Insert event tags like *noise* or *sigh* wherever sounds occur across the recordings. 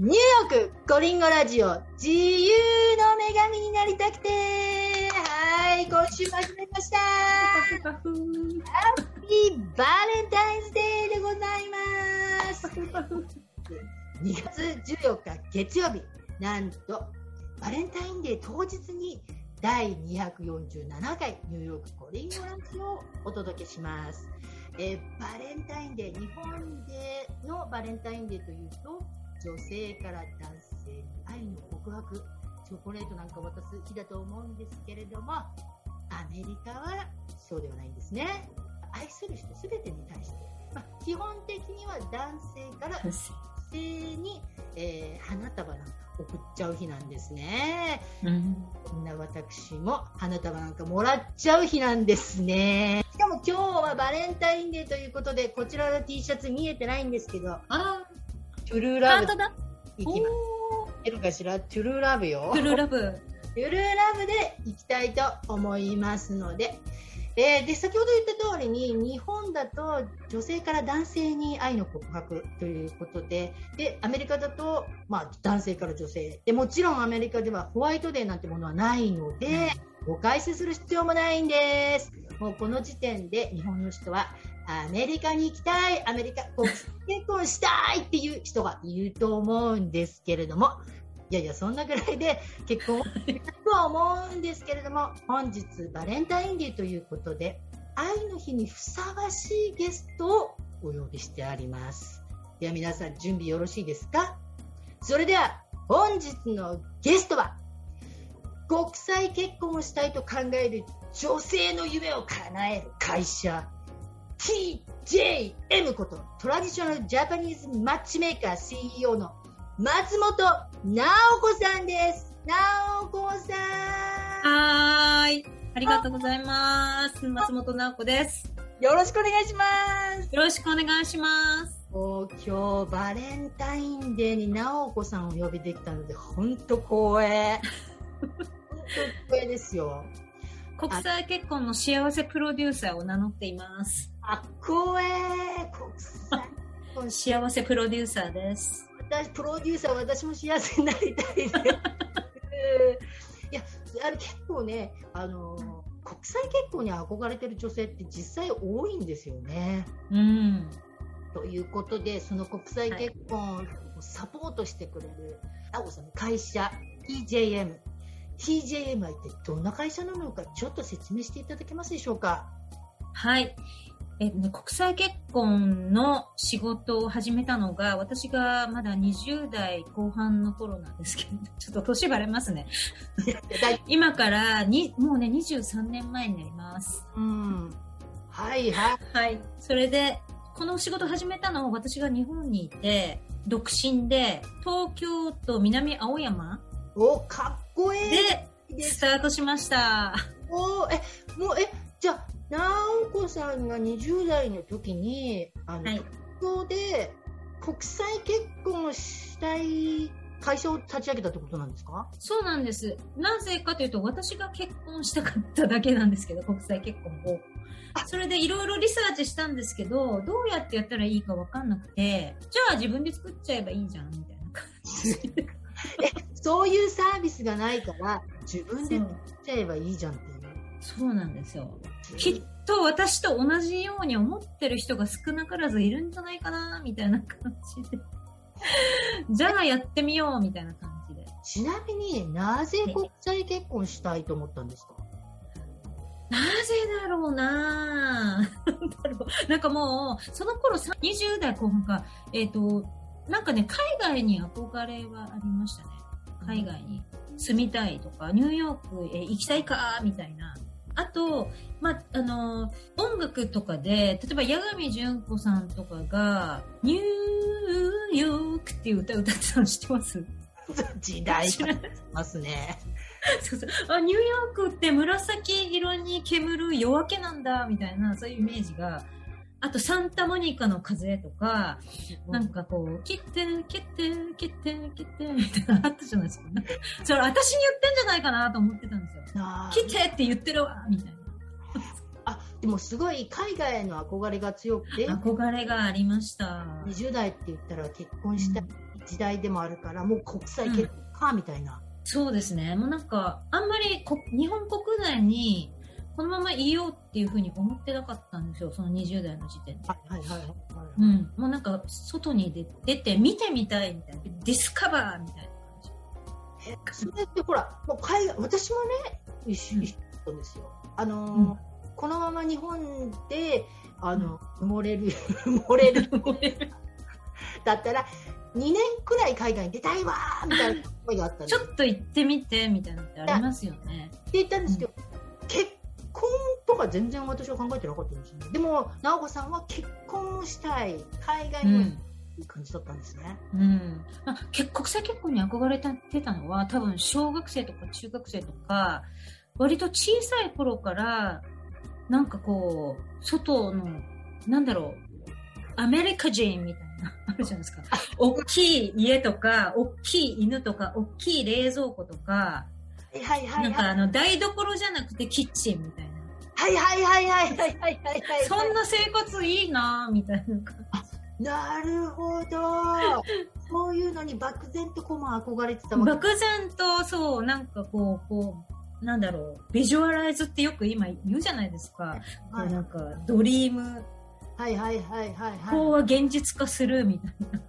ニューヨークコリンゴラジオ自由の女神になりたくて。はい今週も始めました。ハッピーバレンタインズデーでございます。2月14日月曜日なんとバレンタインデー当日に第247回ニューヨークコリンゴラジオをお届けします、えーバレンタインデー日本でのバレンタインデーというと女性から男性に愛の告白。チョコレートなんか渡す日だと思うんですけれどもアメリカはそうではないんですね。愛する人全てに対して、まあ、基本的には男性から女性に、えー花束なんか送っちゃう日なんですね。うん。そんな私も花束なんかもらっちゃう日なんですね。しかも今日はバレンタインデーということでこちらの T シャツ見えてないんですけど。あトゥルーー、ラブハートだ。いきます。るかしら？トゥルーラブよ。トゥルーラブ。トゥルーラブでいきたいと思いますので、えーで先ほど言った通りに日本だと女性から男性に愛の告白ということででアメリカだと、まあ、男性から女性。でもちろんアメリカではホワイトデーなんてものはないので、誤解する必要もないんです。もうこの時点で日本の人はアメリカに行きたいアメリカ国際結婚したいっていう人がいると思うんですけれどもいやいやそんなぐらいで結婚をとは思うんですけれども本日バレンタインデーということで愛の日にふさわしいゲストをお呼びしてあります。では皆さん準備よろしいですか？それでは本日のゲストは国際結婚をしたいと考える女性の夢を叶える会社。TJM ことトラディショナルジャパニーズマッチメーカー CEO の松本直子さんです。直子さはーい。ありがとうございます。松本直子です。ん、よろしくお願いします。よろしくお願いします。もう今日バレンタインデーに直子さんをお呼びできたので本当光栄。本当光栄ですよ。*laughs* 国際結婚の幸せプロデューサーを名乗っています。あ、光栄国際結婚し幸せプロデューサーです。私プロデューサー私も幸せになりたいです。いやあの結構ねあの国際結婚に憧れてる女性って実際多いんですよね。うん。ということでその国際結婚をサポートしてくれるあおさんの会社 TJM TJM は一体どんな会社なのかちょっと説明していただけますでしょうか？はい。えっとね、国際結婚の仕事を始めたのが、私がまだ20代後半の頃なんですけど、*laughs* ちょっと年バレますね。大今からに、もうね、23年前になります。うんはいはい。はい。それで、この仕事始めたのは私が日本にいて、独身で、東京都南青山おかっこいいでスタートしました。おーえもうえじゃあ直子さんが20代の時にあの、はい東京で国際結婚をしたい会社を立ち上げたってことなんですか？そうなんです。なぜかというと、私が結婚したかっただけなんですけど、国際結婚を。それでいろいろリサーチしたんですけど、どうやってやったらいいかわかんなくて、じゃあ自分で作っちゃえばいいじゃん、みたいな感じで。*laughs* そういうサービスがないから自分で作っちゃえばいいじゃんっていうそうなんですよ。きっと私と同じように思ってる人が少なからずいるんじゃないかな、みたいな感じで。*laughs* じゃあやってみよう、みたいな感じで。ちなみになぜ国際結婚したいと思ったんですか？なぜだろうななんかもう、その頃さ20代後半か、えっ、と、なんかね、海外に憧れはありましたね。海外に住みたいとか、ニューヨークへ行きたいか、みたいな。あと、まあ、あの、音楽とかで、例えば、八神純子さんとかが、ニューヨークっていう歌歌ってたの知ってます？時代知ら感ますね。そうそう。あニューヨークって紫色に煙る夜明けなんだみたいなそういうイメージがあとサンタモニカの風とかなんかこう切って切って切って切ってみたいなのあったじゃないですか、ね、*laughs* それ私に言ってんじゃないかなと思ってたんですよ。切ってって言ってるわみたいあでもすごい海外への憧れが強くてな憧れがありました。20代って言ったら結婚したい、時代でもあるからもう国際結婚かみたいな、そうですね。もうなんか、あんまりこ日本国内にこのままいようっていうふうに思ってなかったんですよ、その20代の時点で。はいはいはいはい、うん。もうなんか、外に出出て見てみたいみたいな。ディスカバーみたいな感じ。えそれってほらもう海外私もね一緒うんですよあのーうんこのまま日本であの、埋もれる *laughs* 埋もれるだったら2年くらい海外に出たいわーみたいな思いがあったちょっと行ってみてみたいなのってありますよね。って言ったんですけど、結婚とか全然私は考えてなかったんですよねでも直子さんは結婚をしたい海外うん。にもいい感じだったんですね、うん。まあ、結国際結婚に憧れてたのは多分小学生とか中学生とか、割と小さい頃から、なんかこう、外の、なんだろう、アメリカ人みたいな、*laughs* あるじゃないですか。大きい家とか、大きい犬とか、大きい冷蔵庫とか、はいはいはいなんかはいあの台所じゃなくてキッチンみたいな。はいはいはいはいはいはいはい、はい、そんな生活いいなみたいな感じ。なるほど。そういうのに漠然とこう憧れてたわけ漠然とそうなんかこうこうなんだろうビジュアライズってよく今言うじゃないですか。はい、なんかドリーム。はいはいはいはい、はい。こうは現実化するみたいな。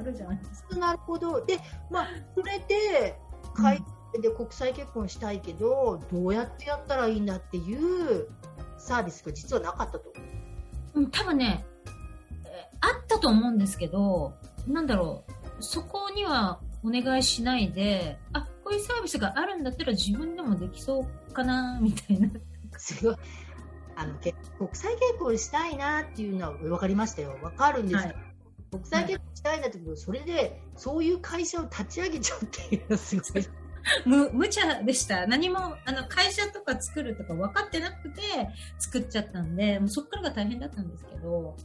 あるじゃないですか。なるほど。でまあそれで。う、で国際結婚したいけどどうやってやったらいいんだっていうサービスが実はなかったと。うん、多分ね、えーあったと思うんですけど、なんだろう、そこにはお願いしないで、あ、こういうサービスがあるんだったら自分でもできそうかな、みたいな。すごい。あのけ国際結婚したいなっていうのは分かりましたよ。分かるんですはい。国際結婚したいなってことそれでそういう会社を立ち上げちゃうっていうのはすごい *laughs* む、無茶でした。何も、あの、会社とか作るとか分かってなくて作っちゃったんで、もうそっからが大変だったんですけど、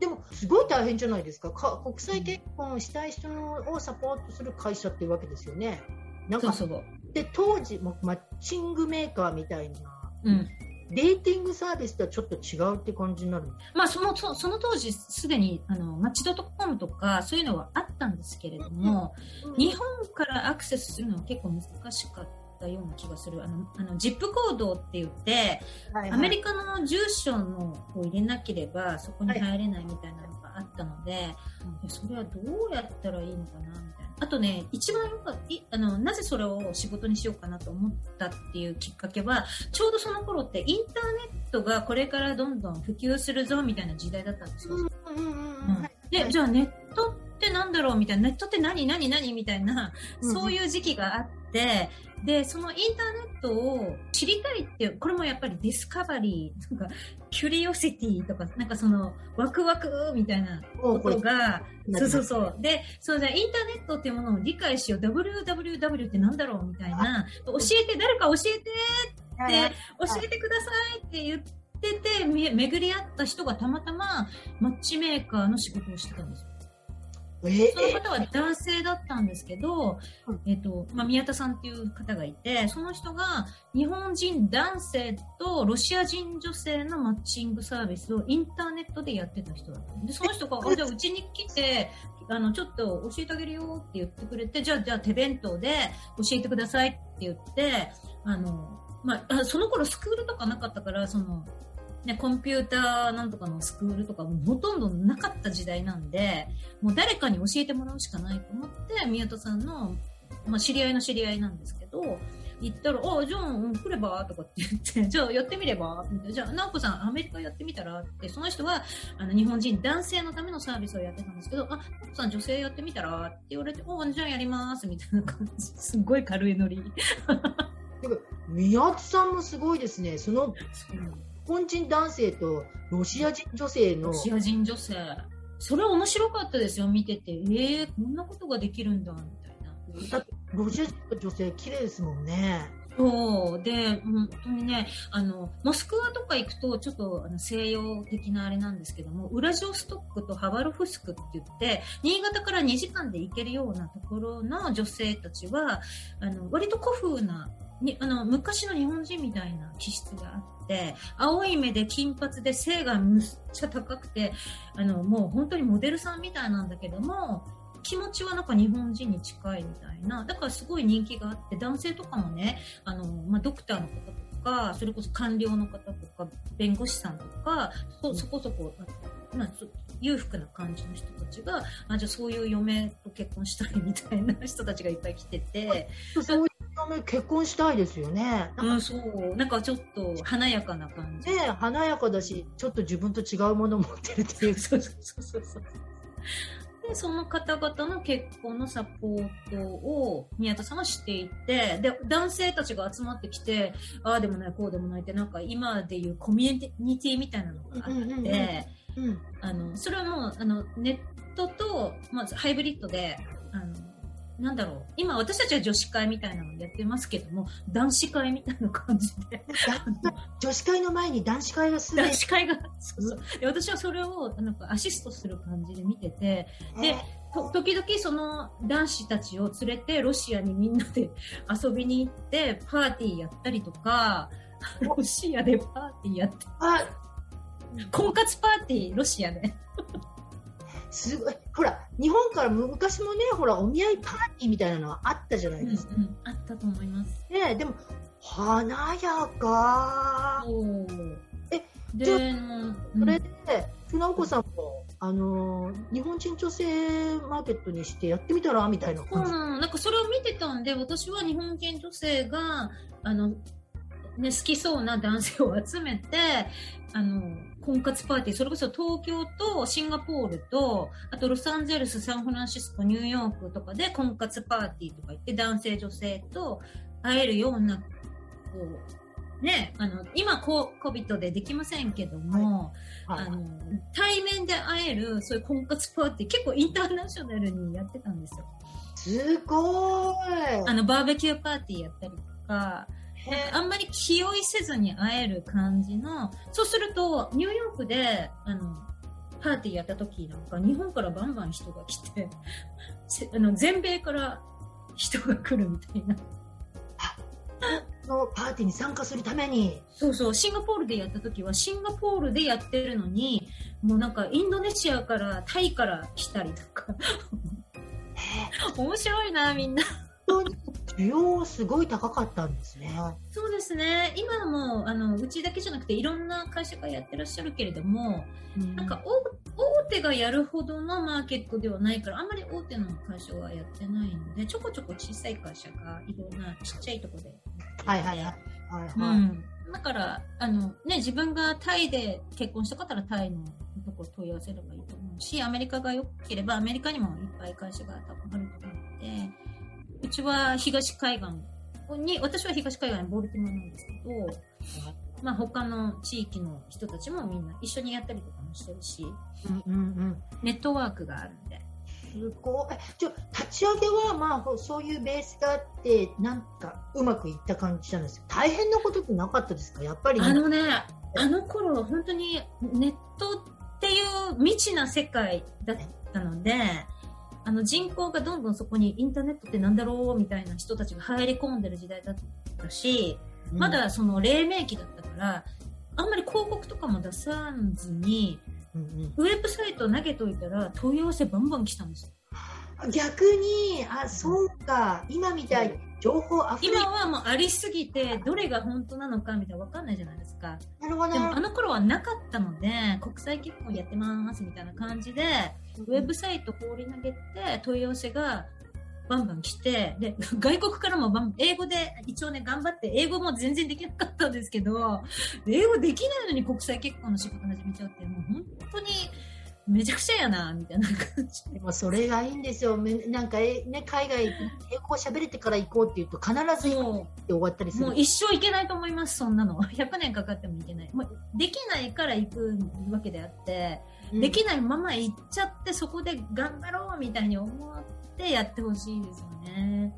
でもすごい大変じゃないですかか国際結婚したい人をサポートする会社っていうわけですよねなんかそうそう。で当時もマッチングメーカーみたいなうん。デーティングサービスとはちょっと違うって感じになるまあ、その、そその当時、すでに、あの、マッチドットコムとか、そういうのはあったんですけれども、日本からアクセスするのは結構難しかったような気がする。あの、あの、ジップコードって言って、はいはい。アメリカの住所のを入れなければそこに入れないみたいなのがあったので、いやそれはどうやったらいいのかなみたいな。あとね、一番よかいあの、なぜそれを仕事にしようかなと思ったっていうきっかけは、ちょうどその頃ってインターネットがこれからどんどん普及するぞみたいな時代だったんですよ。で、じゃあネットってなんだろうみたいな、ネットって何何何みたいな、うんそういう時期があって、で、そのインターネットを知りたいっていう、これもやっぱりディスカバリー、なんか、キュリオシティとか、なんかその、ワクワクみたいなことが、そうそううそう。で、そうだ、インターネットっていうものを理解しよう。www ってなんだろうみたいな。教えて、誰か教えてはいはいで、教えてくださいって言ってて、め巡り合った人がたまたまマッチメーカーの仕事をしてたんですよ。えその方は男性だったんですけどうん、えっと、まあ、宮田さんっていう方がいて、その人が日本人男性とロシア人女性のマッチングサービスをインターネットでやってた人だった。で、その人が、あ、じゃあうちに来て、あの、ちょっと教えてあげるよって言ってくれて、じゃあ、じゃあ手弁当で教えてくださいって言って、あの、まあ、あその頃スクールとかなかったから、その、ね、コンピューターなんとかのスクールとかもほとんどなかった時代なんで、もう誰かに教えてもらうしかないと思って、宮田さんの、まあ、知り合いの知り合いなんですけど、行ったら、あ、じゃあ、うん来れば？とかって言って、*laughs* じゃあやってみれば？みたいな。じゃあ、直子さん、アメリカやってみたら？って、その人は、あの、日本人男性のためのサービスをやってたんですけど、あ、直子さん女性やってみたら？って言われて、おじゃあやりますみたいな感じ。*laughs* すっごい軽いノリ。*laughs* てか宮津さんもすごいですねその日本人男性とロシア人女性のロシア人女性。それ面白かったですよ、見てて。ええこんなことができるんだ、みたいな。だってロシア人の女性綺麗ですもんねそう。で、本当にね、あの、モスクワとか行くと、ちょっとあの西洋的なあれなんですけども、ウラジオストックとハバルフスクって言って、新潟から2時間で行けるようなところの女性たちは、あの、割と古風な、にあの、昔の日本人みたいな気質があって、青い目で金髪で背がむっちゃ高くて、あの、もう本当にモデルさんみたいなんだけども、気持ちはなんか日本人に近いみたいな。だからすごい人気があって男性とかもねあの、まあ、ドクターの方とかそれこそ官僚の方とか弁護士さんとかそそこそこ、まあ、裕福な感じの人たちがあじゃあそういう嫁と結婚したいみたいな人たちがいっぱい来ててそういう嫁結婚したいですよね。うん、そう。なんかちょっと華やかな感じ。ね華やかだしちょっと自分と違うものを持ってるっていう。そうそうそうそうでその方々の結婚のサポートを宮田さんはしていてで男性たちが集まってきてああでもないこうでもないってなんか今でいうコミュニティみたいなのがあって、うんうんうんうん。あのそれはもうあのネットと、まずハイブリッドであのなんだろう。今私たちは女子会みたいなのやってますけども男子会みたいな感じで。女子会の前に男子会がすで男子会がそうそう。で私はそれをなんかアシストする感じで見ててでと時々その男子たちを連れてロシアにみんなで *laughs* 遊びに行ってパーティーやったりとかロシアでパーティーやって。あ。婚活パーティーロシアで。すごいほら日本から昔もねほらお見合いパーティーみたいなのはあったじゃないですか、あったと思います。ねでも華やか。えで、じゃそれで船子さんもあのー日本人女性マーケットにしてやってみたらみたいな感じ？なの。なんかそれを見てたんで私は日本人女性があの、ね、好きそうな男性を集めてあの婚活パーティーそれこそ東京とシンガポールとあとロサンゼルスサンフランシスコニューヨークとかで婚活パーティーとか行って男性女性と会えるようなこうねあの今コ COVID でできませんけども、はいあの対面で会えるそういう婚活パーティー結構インターナショナルにやってたんですよ。すごいあのバーベキューパーティーやったりとか、へあんまり気負いせずに会える感じの、そうするとニューヨークであのパーティーやった時なんか日本からバンバン人が来て、*laughs* せあの全米から人が来るみたいな。のパーティーに参加するためにそうそう、シンガポールでやった時はシンガポールでやってるのに、もうなんかインドネシアからタイから来たりとか、へ *laughs* 面白いなみんな。需要すごい高かったんですね。そうですね。今も、あの、うちだけじゃなくて、いろんな会社がやってらっしゃるけれども、なんか、大大手がやるほどのマーケットではないから、あんまり大手の会社はやってないので、ちょこちょこ小さい会社がいろんなちっちゃいところで。はいはいはいはいうはい。ん。だから、あの、ね、自分がタイで結婚したかったらタイのとこ問い合わせればいいと思うし、アメリカが良ければアメリカにもいっぱい会社が多分あると思うので、うちは東海岸に、私は東海岸ボルティモアなんですけど、まあ他の地域の人たちもみんな一緒にやったりとかもしてるし、うんうんうん。ネットワークがあるんで。すごい。えじゃあ立ち上げはまあほそういうベースがあってなんかうまくいった感じなんですよ。大変なことってなかったですか？やっぱり。あのね、あの頃本当にネットっていう未知な世界だったので、あの人口がどんどんそこにインターネットってなんだろうみたいな人たちが入り込んでる時代だったし、うんまだその黎明期だったから、あんまり広告とかも出さずに、うんうんウェブサイト投げといたら問い合わせバンバン来たんですよ。逆にあそうか。今みたいに情報あふれ今はもうありすぎて、どれが本当なのかみたいなわかんないじゃないですか。なるほど。でもあの頃はなかったので、国際結婚やってますみたいな感じで、ウェブサイト放り投げて問い合わせがバンバン来て、で、*laughs* 外国からもバン英語で一応ね、頑張って、英語も全然できなかったんですけど、英語できないのに国際結婚の仕事始めちゃうって、もう本当にめちゃくちゃやな、みたいな感じで。でもそれがいいんですよ。めなんかえね海外英語を喋れてから行こうって言うと必ず行そって終わったりすう。る。もう一生いけないと思います、そんなの。*laughs* 100年かかってもいけない。もうできないから行くわけであって、うんできないまま行っちゃってそこで頑張ろうみたいに思ってやってほしいですよね。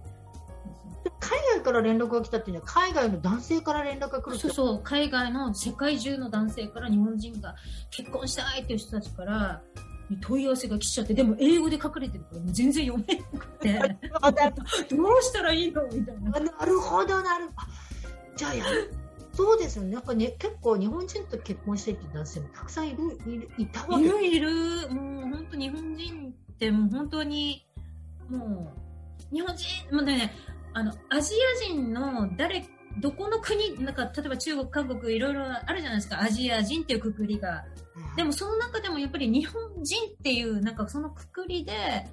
海外から連絡が来たっていうのは海外の男性から連絡が来るそうそう。海外の世界中の男性から日本人が結婚したいっていう人たちから問い合わせが来ちゃってでも英語で書かれてるから全然読めなくて。*laughs* どうしたらいいの？みたいな。あなるほどなる。あじゃあやるそうですよね。なんかね結構日本人と結婚してっていう男性もたくさんいるいるいたわけ。いるいる。もう本当日本人ってもう本当にもう、日本人、もうね、あの、アジア人の誰、どこの国、なんか、例えば中国、韓国、いろいろあるじゃないですか、アジア人っていうくくりが。でも、その中でもやっぱり日本人っていう、なんかそのくくりで、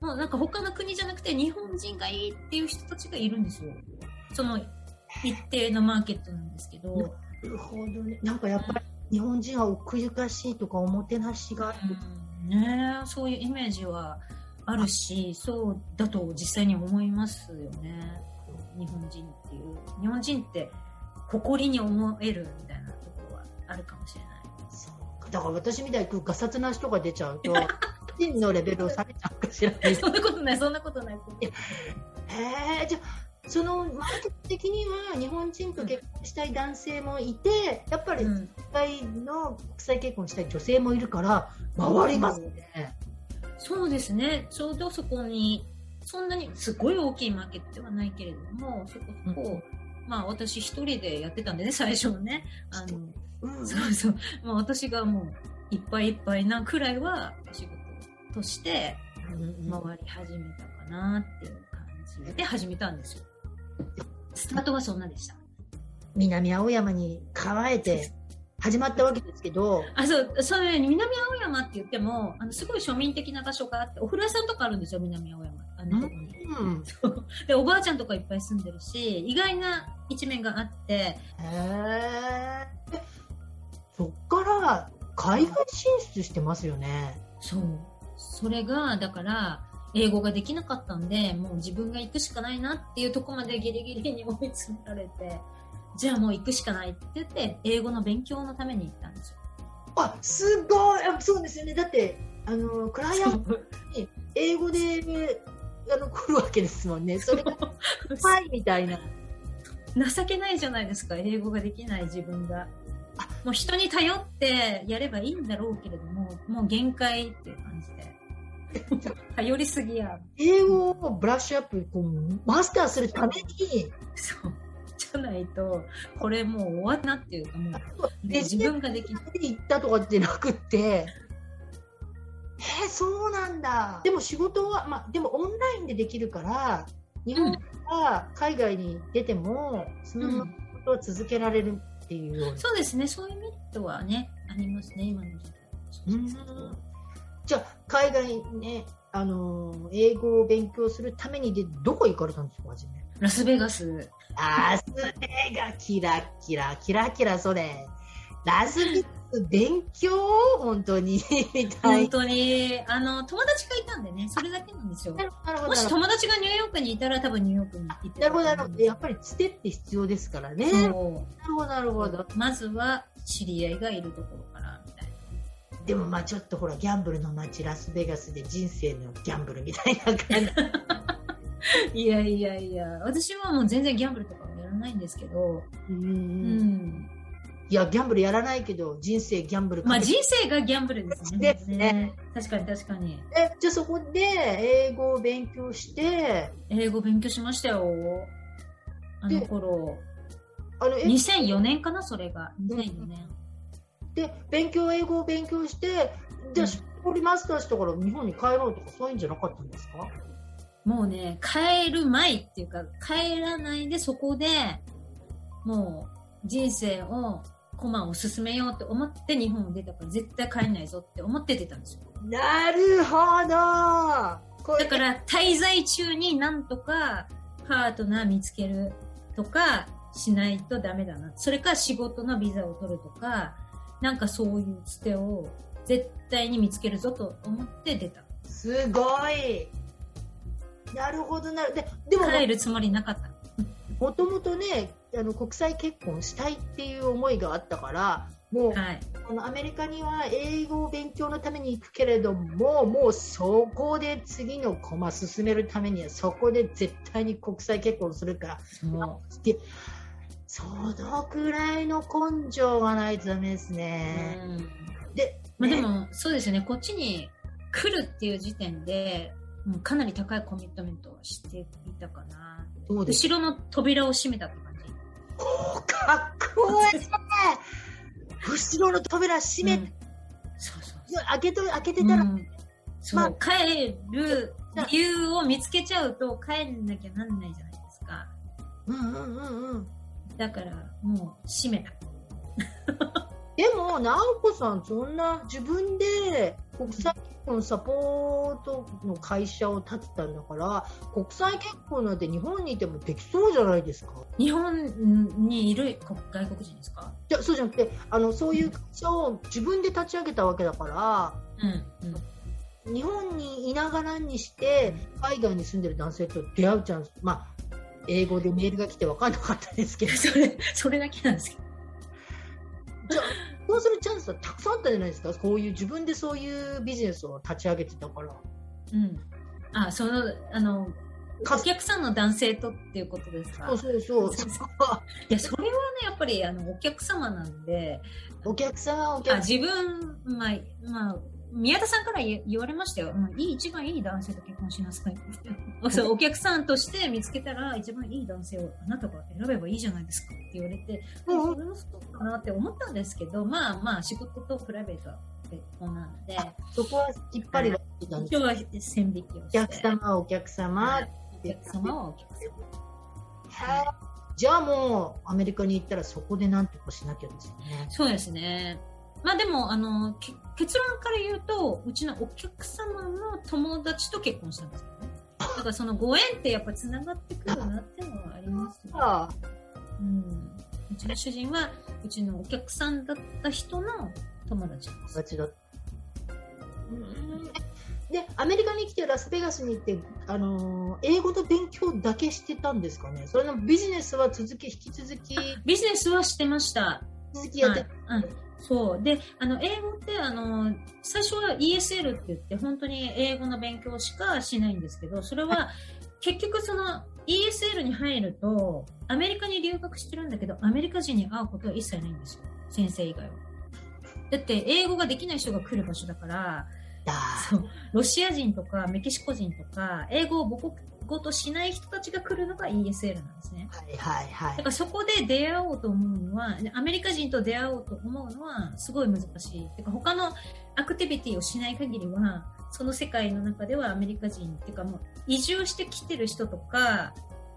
もうなんか他の国じゃなくて日本人がいいっていう人たちがいるんですよ。その一定のマーケットなんですけど。なるほどね。なんかやっぱり日本人は奥ゆかしいとかおもてなしがある。うん、ねそういうイメージはあるし、そうだと実際に思いますよね。日本人っていう。日本人って誇りに思えるみたいなところはあるかもしれない。そうだから私みたいにガサツな人が出ちゃうと、*laughs* 人のレベルを下げちゃうかしら、ね、そんなことない、そんなことない。へえ、じゃそのマーケット的には日本人と結婚したい男性もいて、やっぱり世界の国際結婚したい女性もいるから回りますね。そうですね。ちょうどそこに、そんなにすごい大きいマーケットではないけれども、そこそこ、うん、まあ私一人でやってたんでね、*laughs* 最初はね。あの、うん、そうそう。まあ私がもういっぱいいっぱいなくらいはお仕事として回り始めたかなっていう感じで始めたんですよ。スタートはそんなでした。南青山に構えて始まったわけですけど。あ、そう、そうね、南青山って言っても、あの、すごい庶民的な場所があって、お風呂屋さんとかあるんですよ、南青山。あの、うん、で、おばあちゃんとかいっぱい住んでるし、意外な一面があって。へえ。そっから海外進出してますよね。そう。それが、だから、英語ができなかったんで、もう自分が行くしかないなっていうとこまでギリギリに追い詰められて、じゃあもう行くしかないって言って、英語の勉強のために行ったんですよ。あ、すごいそうですよね。だって、あの、クライアントに英語で、あの、来るわけですもんね。それが、はいみたいな。情けないじゃないですか、英語ができない自分が。もう人に頼ってやればいいんだろうけれども、もう限界っていう感じで。頼りすぎや。英語をブラッシュアップ、こう、マスターするために。そう。じゃないと、これもう終わったっていうか、もう、自分ができない。行ったとかってなくって、えー、そうなんだ。でも仕事は、まあ、でもオンラインでできるから、日本は海外に出ても、そのことは続けられるっていうような、そうですね、そういうメリットはね、ありますね、今の時代。じゃあ、海外ね、あのー、英語を勉強するためにで、どこ行かれたんですか、初め？ラスベガス。ラスベガキラキラ、キラキラ、それ。ラスベガ勉強？本当に *laughs* 本当に。あの、友達がいたんでね、それだけなんですよ。もし友達がニューヨークにいたら多分ニューヨークに行ってなるほど、なるほど。やっぱりつてって必要ですからね。なるほど、なるほど。まずは知り合いがいるところから、みたいな。でもまあちょっとほら、ギャンブルの街ラスベガスで人生のギャンブルみたいな感じ。*laughs* *laughs* いやいやいや、私はもう全然ギャンブルとかもやらないんですけど、うん。うんいや、ギャンブルやらないけど、人生ギャンブルまあ人生がギャンブルですね。ですね。確かに確かに。え、じゃあそこで英語を勉強して、英語勉強しましたよ。あの頃。あの2004年かな、それが。2004年。で、勉強、英語を勉強して、じゃあ、しっりマスターしたから日本に帰ろうとかそういうんじゃなかったんですか？もうね、帰る前っていうか、帰らないでそこで、もう人生をコマを進めようと思って日本を出たから絶対帰んないぞって思って出たんですよ。なるほどだから滞在中になんとかパートナー見つけるとかしないとダメだな。それか仕事のビザを取るとか、なんかそういうつてを絶対に見つけるぞと思って出た。すごいなるほどなる。で、でも。帰るつもりなかった。もともとね、あの国際結婚したいっていう思いがあったからもう、はい、あのアメリカには英語を勉強のために行くけれどももうそこで次の駒進めるためにはそこで絶対に国際結婚するからそのくらいの根性がないとダメですね。で、まあ、でも、そうですねこっちに来るっていう時点でもうかなり高いコミットメントはしていたかな。後ろの扉を閉めたって感じ。かっこいい後ろの扉閉めて、うん、そうそう開けと開けてたら、うん、まあ、帰る理由を見つけちゃうと帰んなきゃなんないじゃないですか。うんうんうんうん。だから、もう閉めた。*laughs* でも、直子さん、そんな自分で国際結婚サポートの会社を立てたんだから、国際結婚なんて日本にいてもできそうじゃないですか？日本にいる外国人ですか？いや、そうじゃなくて、あの、そういう会社を自分で立ち上げたわけだから、うん。うん。日本にいながらにして、海外に住んでる男性と出会うチャンス、まあ、英語でメールが来て分かんなかったですけど、*laughs* それ、それだけなんですけど。じゃするチャンスはたくさんあったじゃないですか、こういう自分でそういうビジネスを立ち上げてたから。うん。あ、その、あの、かお客さんの男性とっていうことですか？そうそうそう。そうそういや、それはね、やっぱり、あの、お客様なんで、お客さん、おあ客さん。自分、まあ、まあ、宮田さんから言言われましたよ。うんいい、一番いい男性と結婚しなさいって。*laughs* そう、お客さんとして見つけたら、一番いい男性をあなたが選べばいいじゃないですかって言われて、うんうんそれもそうかなって思ったんですけど、まあまあ、仕事とプライベートは別個なので、そこはきっぱり分けてたんです今日は線引きをお。客様、お客様。はいお客様はお客様。はいじゃあもう、アメリカに行ったらそこでなんとかしなきゃですよね。そうですね。まあでも、あの、け結論から言うと、うちのお客様の友達と結婚したんですよね。だからそのご縁ってやっぱ繋がってくるなっていうのはありますね。あうん。うちの主人は、うちのお客さんだった人の友達です。形だで、アメリカに来てラスベガスに行って、あのー英語の勉強だけしてたんですかね？それのビジネスは続き、引き続き、ビジネスはしてました。続きやって、はいうんそう。で、あの、英語って、あの、最初は ESL って言って、本当に英語の勉強しかしないんですけど、それは、結局その、ESL に入ると、アメリカに留学してるんだけど、アメリカ人に会うことは一切ないんですよ。先生以外は。だって、英語ができない人が来る場所だから、だそう、ロシア人とかメキシコ人とか、英語を母国語としない人たちが来るのが ESL なんですね。はいはいはいだか。らそこで出会おうと思うのは、アメリカ人と出会おうと思うのはすごい難しい。てか他のアクティビティをしない限りは、その世界の中ではアメリカ人っていうかもう移住してきてる人とか、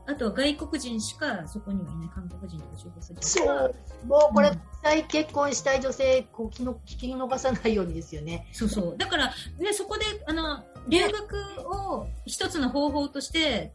あとは外国人しかそこにはいない韓国人とか中国人とか。そう、もうこれ、うん国際結婚したい女性、こうの聞き逃さないようにですよね。そうそう。だから、ね、そこで、あの、留学を一つの方法として、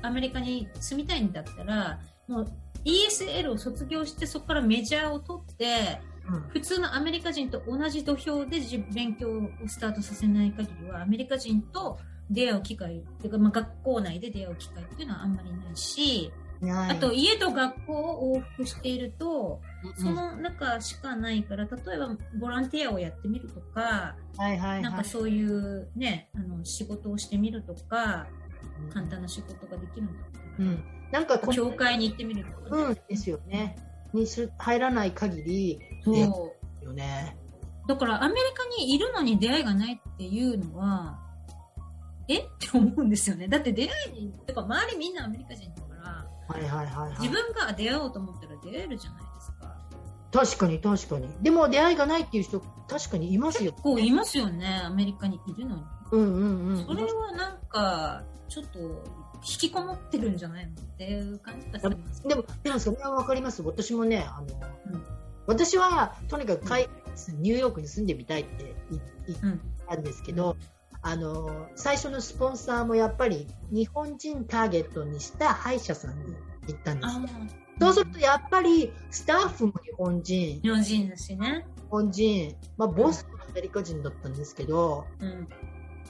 アメリカに住みたいんだったら、もう ESL を卒業して、そこからメジャーを取って、うん普通のアメリカ人と同じ土俵で自勉強をスタートさせない限りは、アメリカ人と出会う機会、っていうか、まあ、学校内で出会う機会っていうのはあんまりないし、はいあと、家と学校を往復していると、うんその中しかないから、例えばボランティアをやってみるとか、はいはいはい。なんかそういうね、あの、仕事をしてみるとか、簡単な仕事ができるんだったら、うん。なんかこ教会に行ってみるとかね。うんですよね。にす入らない限り、そうねよね。だからアメリカにいるのに出会いがないっていうのは、え？*laughs* って思うんですよね。だって出会いに、てか周りみんなアメリカ人だから、はいはいはい、はい。自分が出会おうと思ったら出会えるじゃないですか。確かに確かに。でも出会いがないっていう人、確かにいますよ。こういますよね、アメリカにいるのに。うんうんうん。それはなんか、ちょっと、引きこもってるんじゃないのっていう感じがします。でも、でもそれはわかります。私もね、あの、うん私はとにかく海ニューヨークに住んでみたいって言言っうん。たんですけど、あの、最初のスポンサーもやっぱり日本人ターゲットにした歯医者さんに行ったんです。そうするとやっぱりスタッフも日本人、日本人だしね。日本人、まあボスもアメリカ人だったんですけど、うん。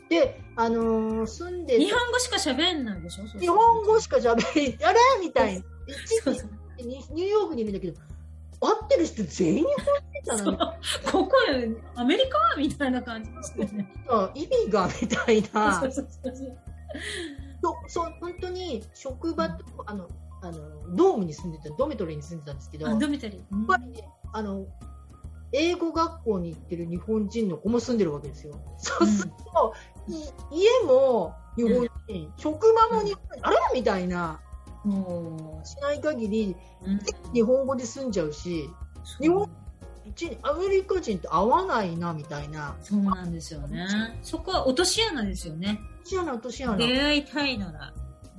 で、あのー住んで日本語しか喋んないでしょ？日本語しか喋り、あれ？みたいな。ニューヨークにいるんだけど、会ってる人全員日本人そうなのここアメリカみたいな感じですよね。意味がみたいな。そうそう本当に職場と、あの、あの、ドームに住んでた、ドメトリーに住んでたんですけど、ドミタリー。ぱりね、あの、英語学校に行ってる日本人の子も住んでるわけですよ。そうすると、い家も日本人、職場も日本人、あれみたいな、もしない限り、う、うん日本語で済んじゃうし、日本一アメリカ人と合わないなみたいな。そうなんですよね。そこは落とし穴ですよね。し穴、落とし穴。出会いたいなら、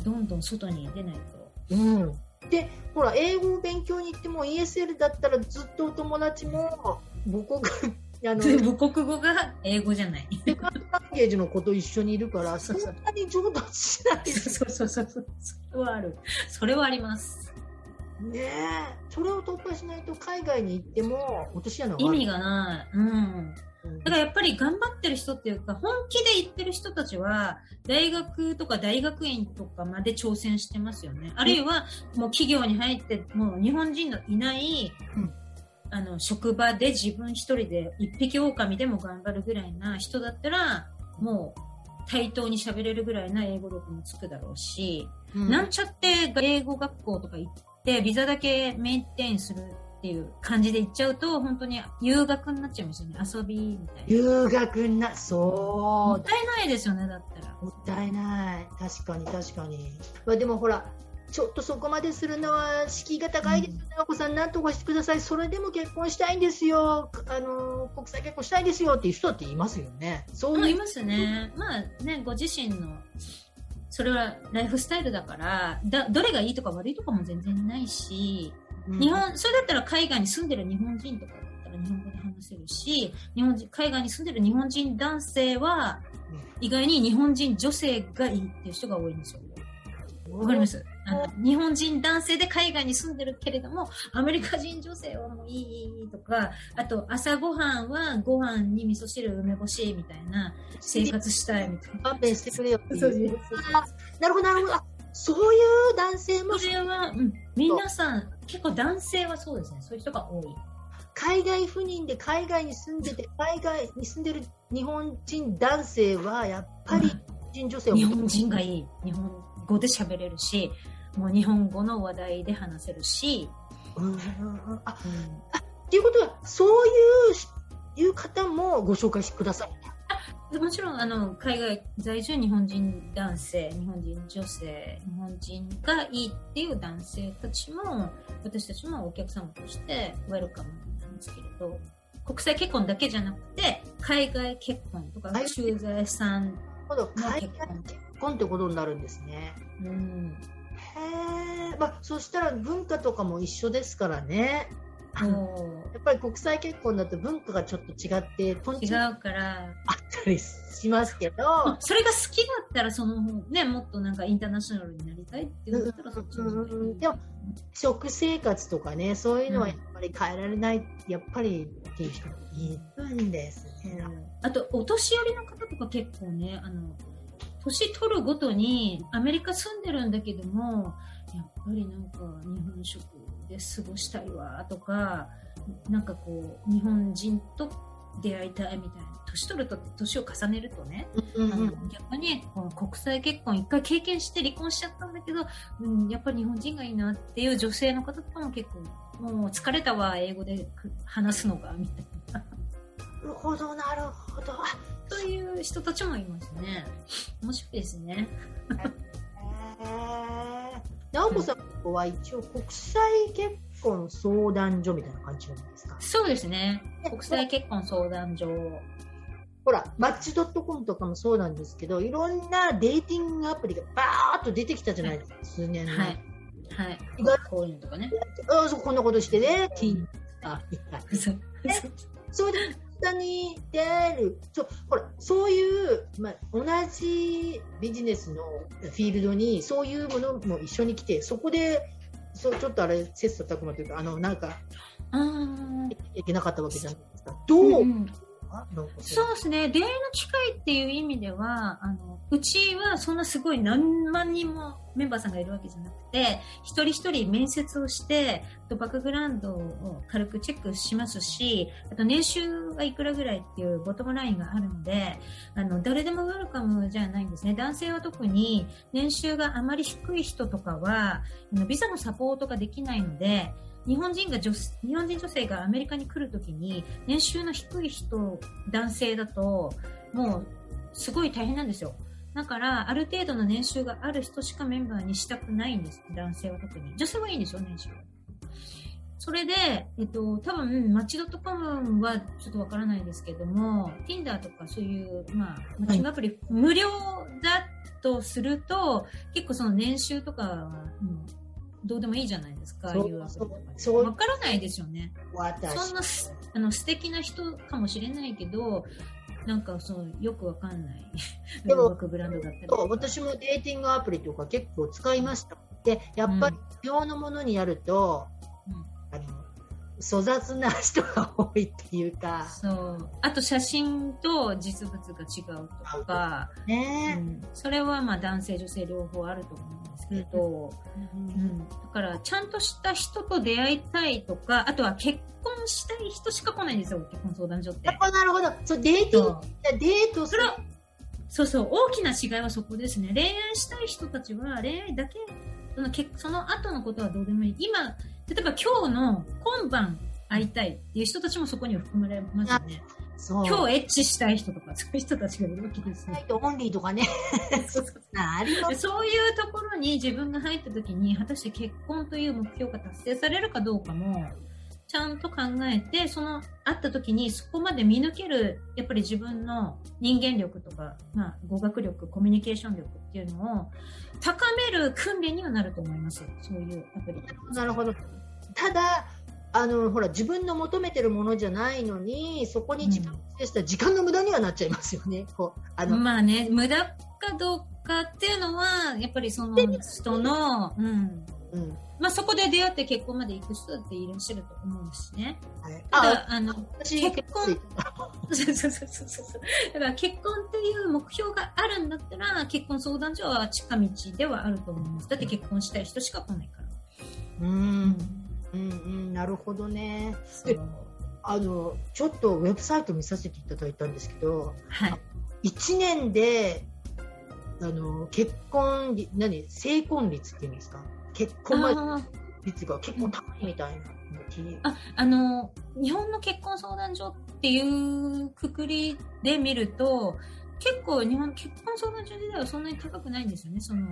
どんどん外に出ないと。うん。で、ほら、英語を勉強に行っても ESL だったらずっとお友達も母国、あの、母国語が英語じゃない。セカンドランゲージの子と一緒にいるから、そんなに上達しないですそうそうそうそう。それはある。それはあります。ねえ。それを突破しないと海外に行っても落とし穴意味がない。うん。うんだからやっぱり頑張ってる人っていうか、本気で行ってる人たちは、大学とか大学院とかまで挑戦してますよね。あるいは、もう企業に入って、もう日本人のいない、うんあの、職場で自分一人で一匹狼でも頑張るぐらいな人だったら、もう対等に喋れるぐらいな英語力もつくだろうし、うんなんちゃって英語学校とか行って、ビザだけメンテインするっていう感じで行っちゃうと、本当に留学になっちゃいますよね。遊びみたいな。留学な、もそうったいないですよね、だったら。もったいない。確かに確かに。まあでもほら、ちょっとそこまでするのは敷居が高いですよね、お子さん、なんとかしてください。それでも結婚したいんですよ。あの、国際結婚したいですよっていう人だっていますよね。そういう。まあいますね。まあね、ご自身の、それはライフスタイルだから、だどれがいいとか悪いとかも全然ないし、うん日本、それだったら海外に住んでる日本人とかだったら日本語で話せるし、日本人、海外に住んでる日本人男性は、意外に日本人女性がいいっていう人が多いんですよ。わかります？日本人男性で海外に住んでるけれども、アメリカ人女性はもういいとか、あと朝ごはんはご飯に味噌汁梅干しみたいな生活したいみたいな。勘弁してくれよなるほど、なるほど。あそういう男性もそれは、うん、皆さん、結構男性はそうですね。そういう人が多い。海外赴任で海外に住んでて、海外に住んでる日本人男性は、やっぱり日本人女性を日本人がいい。日本語で喋れるし、もう日本語の話題で話せるし、うんあうん。っていうことは、そういうしいう方もご紹介してください。でもちろんあの海外在住日本人男性日本人女性日本人がいいっていう男性たちも私たちもお客様としてウェルカムなんですけれど国際結婚だけじゃなくて海外結婚とかはい駐在さん、今度、海外結婚結婚ってことになるんですね。うん、へえ、まあ、そしたら文化とかも一緒ですからね。あのもやっぱり国際結婚だと文化がちょっと違って、とんう違うから。ったりしますけど、*laughs* それが好きだったらそのねもっとなんかインターナショナルになりたいっていうんだったらそっちのでも食生活とかね、そういうのはやっぱり変えられない、やっぱりっていう人もいるんですね。あと、お年寄りの方とか結構ね、あの、年取るごとにアメリカ住んでるんだけども、やっぱりなんか日本食で過ごしたいわとか、なんかこう、日本人と出会いたいみたいな。年取ると、年を重ねるとね、うんうん逆にこの国際結婚一回経験して離婚しちゃったんだけど、うん、やっぱり日本人がいいなっていう女性の方とかも結構、もう疲れたわ、英語で話すのが、みたいな。なるほど、なるほど。あそういう人たちもいますね。面白いですね。へー直子さんは一応国際結婚相談所みたいな感じなんですか？そうですね。国際結婚相談所。ほら、マッチドットコムとかもそうなんですけど、いろんなデーティングアプリがバーッと出てきたじゃないですか、数年前。はい。はい。こういうのとかね。あそうこんなことしてね、ティーンあ *laughs* そうそれで、下に出る、そう、ほら、そういう、まあ、同じビジネスのフィールドに、そういうものも一緒に来て、そこで、そうちょっとあれ、切磋琢磨というか、あの、なんか、いけなかったわけじゃないですか。どう、うんそうですね。出会いの機会っていう意味では、あの、うちはそんなすごい何万人もメンバーさんがいるわけじゃなくて、一人一人面接をして、あとバックグラウンドを軽くチェックしますし、あと年収がいくらぐらいっていうボトムラインがあるので、あの、誰でもウェルカムじゃないんですね。男性は特に年収があまり低い人とかは、ビザのサポートができないので、日本人が女日本人女性がアメリカに来るときに年収の低い人男性だともうすごい大変なんですよ。だからある程度の年収がある人しかメンバーにしたくないんです。男性は特に。女性はいいんですよ年収それで、えっと、多分、マッチドットコムはちょっとわからないですけども、Tinder とかそういう、まあ、マッチングアプリ、無料だとすると、結構その年収とかは、うん、どうでもいいじゃないですか、ああいうアプリとかわからないですよね。私。そんなすあの素敵な人かもしれないけど、なんかそうよくわかんない。でもブランドだったり私もデーティングアプリとか結構使いました。で、やっぱり無料のものにやると、粗雑な人が多いっていうか、そう。あと写真と実物が違うとか、うねん、それはまあ男性女性両方あると思うんですけど、うん。だからちゃんとした人と出会いたいとかあとは結婚したい人しか来ないんですよ結婚相談所って。なるほど。そうデーティングそう、デートする。それはそうそう、大きな違いはそこですね。恋愛したい人たちは恋愛だけ、その結その後のことはどうでもいい。今、例えば今日の今晩会いたいっていう人たちもそこには含まれますよね。そう。今日エッチしたい人とか、そういう人たちがいるわけですね。オンリーとかね。そういうところに自分が入った時に、果たして結婚という目標が達成されるかどうかも、ちゃんと考えて、その、会った時にそこまで見抜ける、やっぱり自分の人間力とか、まあ、語学力、コミュニケーション力っていうのを高める訓練にはなると思います。そういうアプリ。なるほど。ただ、あの、ほら、自分の求めてるものじゃないのに、そこに時間を費やしたら時間の無駄にはなっちゃいますよね。こう、あの、まあね、無駄かどうかっていうのは、やっぱりその人の、うん。うん。まあそこで出会って結婚まで行く人だっていらっしゃると思うしね。はい、たあ、だ、あの、私、結婚そうそうそうそうそう。だから結婚っていう目標があるんだったら、結婚相談所は近道ではあると思います。だって結婚したい人しか来ないから。うん、うん、うん、なるほどね。あの、ちょっとウェブサイト見させていただいたんですけど、はい。1年で、あの、結婚率、何、成婚率っていうんですか？結婚率が結構高いみたいなああの、日本の結婚相談所っていうくくりで見ると、結構日本結婚相談所自体はそんなに高くないんですよね。その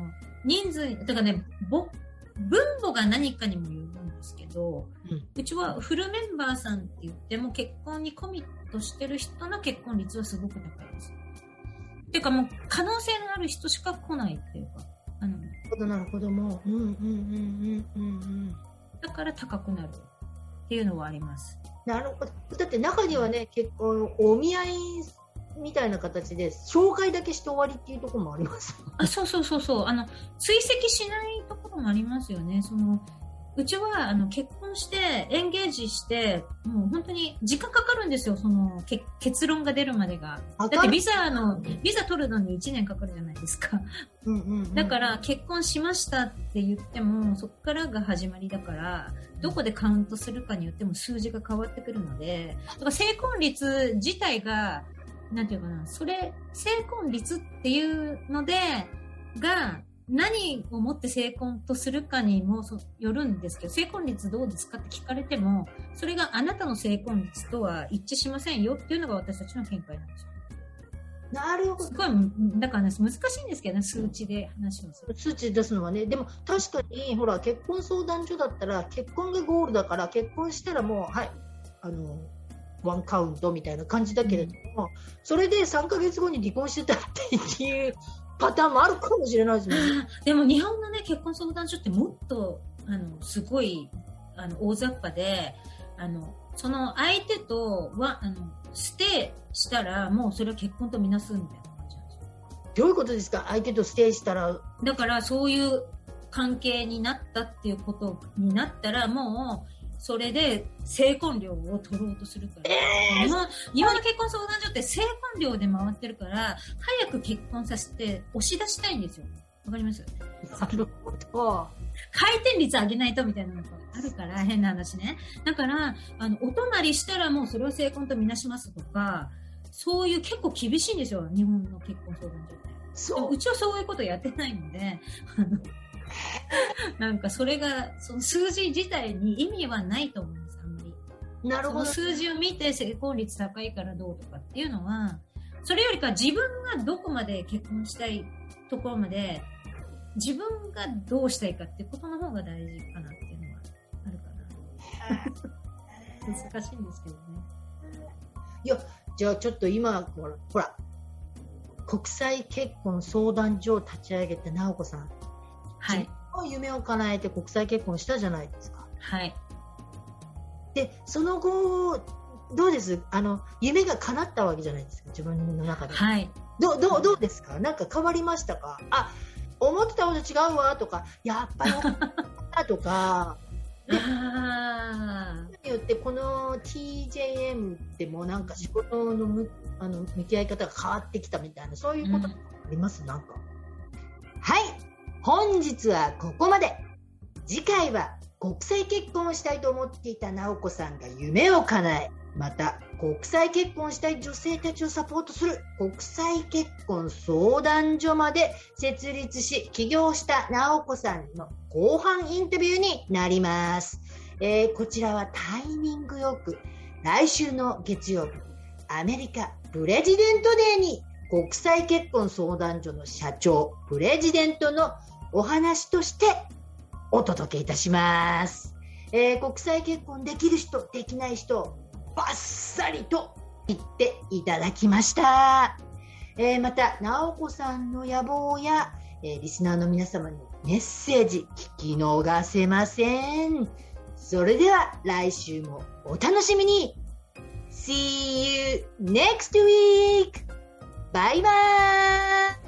人数、だからね、ぼ分母が何かにもよるんですけど、うんうちはフルメンバーさんって言っても結婚にコミットしてる人の結婚率はすごく高いです。っていうかもう可能性のある人しか来ないっていうか、あの、なるほど、なるほど、もう。うん、うん、うん、うん、うん。だから高くなるっていうのはあります。なるほど。だって中にはね、結婚、お見合いみたいな形で、紹介だけして終わりっていうところもあります。あ、そうそうそうそう。あの、追跡しないところもありますよね。その、うちは、あの、結婚して、エンゲージして、もう本当に時間かかるんですよ。その、け結論が出るまでが。だってビザの、ビザ取るのに1年かかるじゃないですか。うんうんうんだから、結婚しましたって言っても、そこからが始まりだから、どこでカウントするかによっても数字が変わってくるので、だから成婚率自体が、なんていうかな、それ、成婚率っていうので、が、何をもって成婚とするかにもそよるんですけど、成婚率どうですかって聞かれても、それがあなたの成婚率とは一致しませんよっていうのが私たちの見解なんですよ。なるほど。すごい、だからね、難しいんですけどね、数値で話をする。数値出すのはね、でも確かに、ほら、結婚相談所だったら、結婚がゴールだから、結婚したらもう、はい、あの、ワンカウントみたいな感じだけれども、それで3ヶ月後に離婚してたっていうパターンもあるかもしれないですね。*laughs* でも日本のね、結婚相談所ってもっと、あの、すごい、あの、大雑把で、あの、その相手とは、あの、ステイしたら、もうそれは結婚とみなすみたいな感じなんですよ。どういうことですか？相手とステイしたら、だから、そういう関係になったっていうことになったら、もう、それで成婚料を取ろうとするから、日本日本の結婚相談所って成婚料で回ってるから、早く結婚させて押し出したいんですよ。わかります？なるほど。回転率上げないとみたいなのがあるから、変な話ね。だから、あの、お泊まりしたらもうそれを成婚とみなしますとか、そういう結構厳しいんですよ、日本の結婚相談所って。ううちはそういうことやってないので、あの *laughs* なんかそれが、その数字自体に意味はないと思うんです、あんまり。なるほど。その数字を見て成婚率高いからどうとかっていうのは、それよりか自分がどこまで結婚したいところまで、自分がどうしたいかっていうことの方が大事かなっていうのはあるか *laughs* 難しいんですけどね。いや、じゃあちょっと今、ほら、ほら国際結婚相談所を立ち上げて直子さん、はい。夢を叶えて国際結婚したじゃないですか。はい。で、その後、どうです？あの、夢が叶ったわけじゃないですか、自分の中で。はい。どう、どう、どうですか？なんか変わりましたか？あ、思ってたこと違うわとか、やっぱり思ったとか、*laughs* であによってこの TJM ってもうなんか仕事のむあの向き合い方が変わってきたみたいなそういうことあります、なんかはい本日はここまで次回は国際結婚をしたいと思っていた直子さんが夢を叶えまた国際結婚したい女性たちをサポートする国際結婚相談所まで設立し起業した直子さんの後半インタビューになります。えーこちらはタイミングよく来週の月曜日アメリカプレジデントデーに国際結婚相談所の社長プレジデントのお話としてお届けいたします、えー国際結婚できる人できない人バッサリと言っていただきました、えーまた直子さんの野望や、えーリスナーの皆様にメッセージ聞き逃せませんそれでは来週もお楽しみに !See you next week! バイバーイ